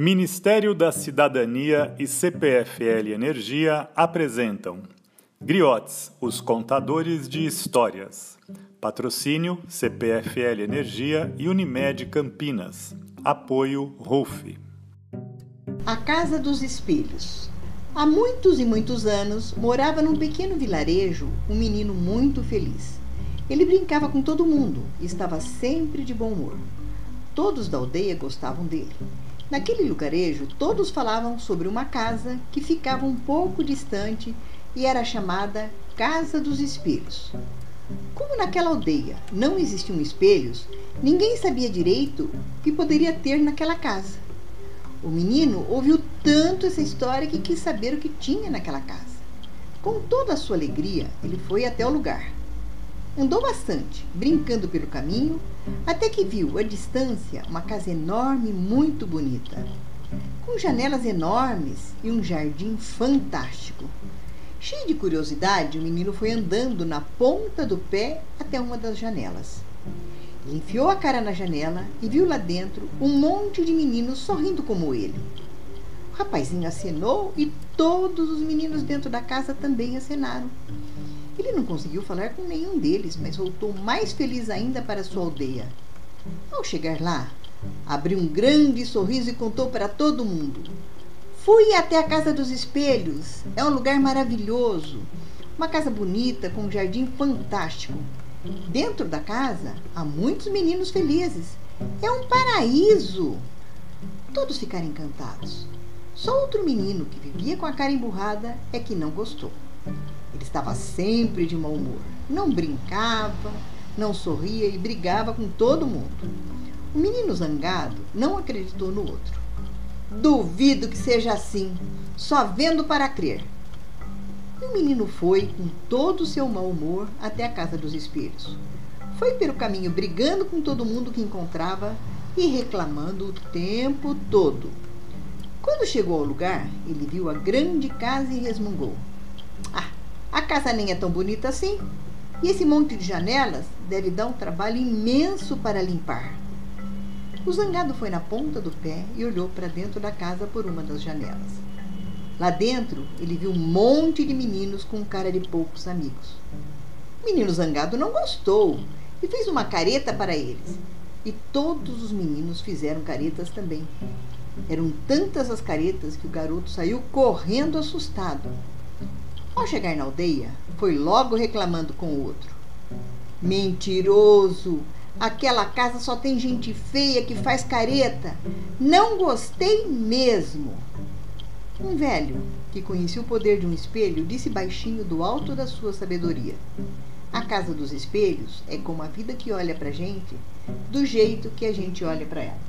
Ministério da Cidadania e CPFL Energia apresentam Griotes, os contadores de histórias. Patrocínio CPFL Energia e Unimed Campinas. Apoio RUF. A Casa dos Espelhos. Há muitos e muitos anos morava num pequeno vilarejo um menino muito feliz. Ele brincava com todo mundo e estava sempre de bom humor. Todos da aldeia gostavam dele. Naquele lugarejo, todos falavam sobre uma casa que ficava um pouco distante e era chamada Casa dos Espelhos. Como naquela aldeia não existiam espelhos, ninguém sabia direito o que poderia ter naquela casa. O menino ouviu tanto essa história que quis saber o que tinha naquela casa. Com toda a sua alegria, ele foi até o lugar. Andou bastante, brincando pelo caminho, até que viu à distância uma casa enorme e muito bonita, com janelas enormes e um jardim fantástico. Cheio de curiosidade, o menino foi andando na ponta do pé até uma das janelas. Ele enfiou a cara na janela e viu lá dentro um monte de meninos sorrindo como ele. O rapazinho acenou e todos os meninos dentro da casa também acenaram. Ele não conseguiu falar com nenhum deles, mas voltou mais feliz ainda para sua aldeia. Ao chegar lá, abriu um grande sorriso e contou para todo mundo: Fui até a Casa dos Espelhos. É um lugar maravilhoso. Uma casa bonita, com um jardim fantástico. Dentro da casa há muitos meninos felizes. É um paraíso. Todos ficaram encantados. Só outro menino que vivia com a cara emburrada é que não gostou. Ele estava sempre de mau humor. Não brincava, não sorria e brigava com todo mundo. O menino zangado não acreditou no outro. Duvido que seja assim, só vendo para crer. E o menino foi, com todo o seu mau humor, até a casa dos espelhos. Foi pelo caminho brigando com todo mundo que encontrava e reclamando o tempo todo. Quando chegou ao lugar, ele viu a grande casa e resmungou: Ah, a casa nem é tão bonita assim. E esse monte de janelas deve dar um trabalho imenso para limpar. O zangado foi na ponta do pé e olhou para dentro da casa por uma das janelas. Lá dentro, ele viu um monte de meninos com cara de poucos amigos. O menino zangado não gostou e fez uma careta para eles. E todos os meninos fizeram caretas também. Eram tantas as caretas que o garoto saiu correndo assustado. Ao chegar na aldeia, foi logo reclamando com o outro. Mentiroso! Aquela casa só tem gente feia que faz careta. Não gostei mesmo. Um velho, que conhecia o poder de um espelho, disse baixinho do alto da sua sabedoria: A casa dos espelhos é como a vida que olha pra gente, do jeito que a gente olha para ela.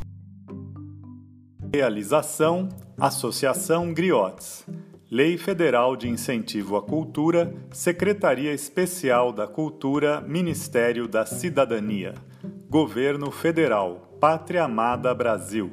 Realização: Associação Griotes. Lei Federal de Incentivo à Cultura, Secretaria Especial da Cultura, Ministério da Cidadania. Governo Federal, Pátria Amada Brasil.